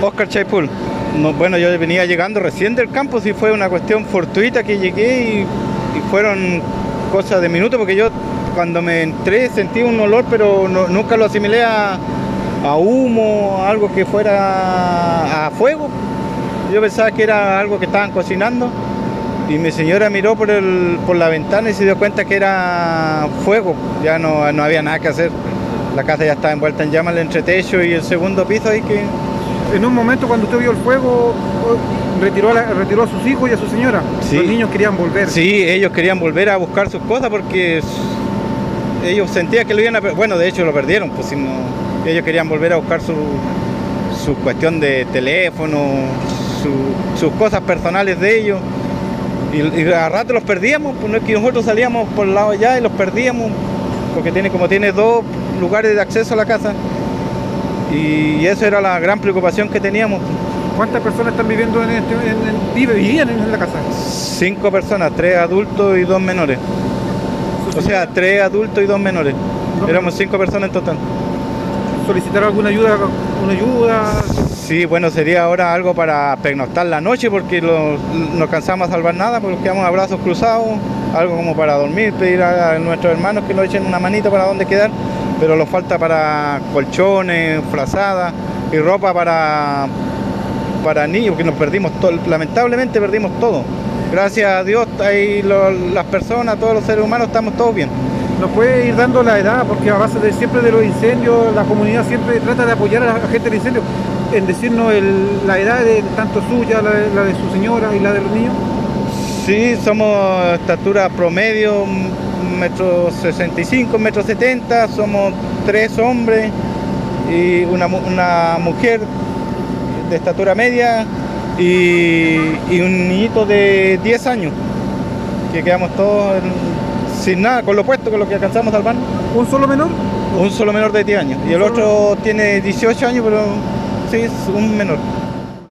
Oscar Chaipul. No, bueno, yo venía llegando recién del campo, sí fue una cuestión fortuita que llegué y, fueron cosas de minutos, porque yo cuando me entré sentí un olor, pero nunca lo asimilé a, a humo, a algo que fuera a fuego. Yo pensaba que era algo que estaban cocinando y mi señora miró por, el, por la ventana y se dio cuenta que era fuego, ya no, no había nada que hacer. La casa ya estaba envuelta en llamas, el entretecho y el segundo piso ahí que... En un momento cuando usted vio el fuego, retiró a, la- retiró a sus hijos y a su señora. Sí. Los niños querían volver. Sí, ellos querían volver a buscar sus cosas porque ellos sentían que lo iban a Bueno, de hecho lo perdieron, pues si no, ellos querían volver a buscar su, su cuestión de teléfono, su- sus cosas personales de ellos. Y, y a rato los perdíamos, pues no es que nosotros salíamos por el lado allá y los perdíamos, porque tiene como tiene dos lugares de acceso a la casa. Y eso era la gran preocupación que teníamos. ¿Cuántas personas están viviendo en este, en, vivían en la casa? Cinco personas, tres adultos y dos menores. O sea, tres adultos y dos menores. Éramos cinco personas en total. solicitar alguna ayuda, una ayuda. Sí, bueno, sería ahora algo para pernoctar la noche porque lo- no cansamos a salvar nada porque quedamos a brazos cruzados, algo como para dormir, pedir a, a nuestros hermanos que nos echen una manita para dónde quedar, pero nos falta para colchones, frazadas y ropa para, para niños, porque nos perdimos todo, lamentablemente perdimos todo. Gracias a Dios, ahí las personas, todos los seres humanos estamos todos bien. Nos puede ir dando la edad, porque a base de siempre de los incendios, la comunidad siempre trata de apoyar a la gente del incendio, en decirnos la edad de tanto suya, la de su señora y la de los niños. Sí, somos estatura promedio, metro 65, un metro 70, somos tres hombres y una, mu- una mujer de estatura media y, y un niñito de 10 años, que quedamos todos en- sin nada, con lo puesto, con lo que alcanzamos a salvar. ¿Un solo menor? Un solo menor de 10 años y el otro tiene 18 años, pero sí, es un menor.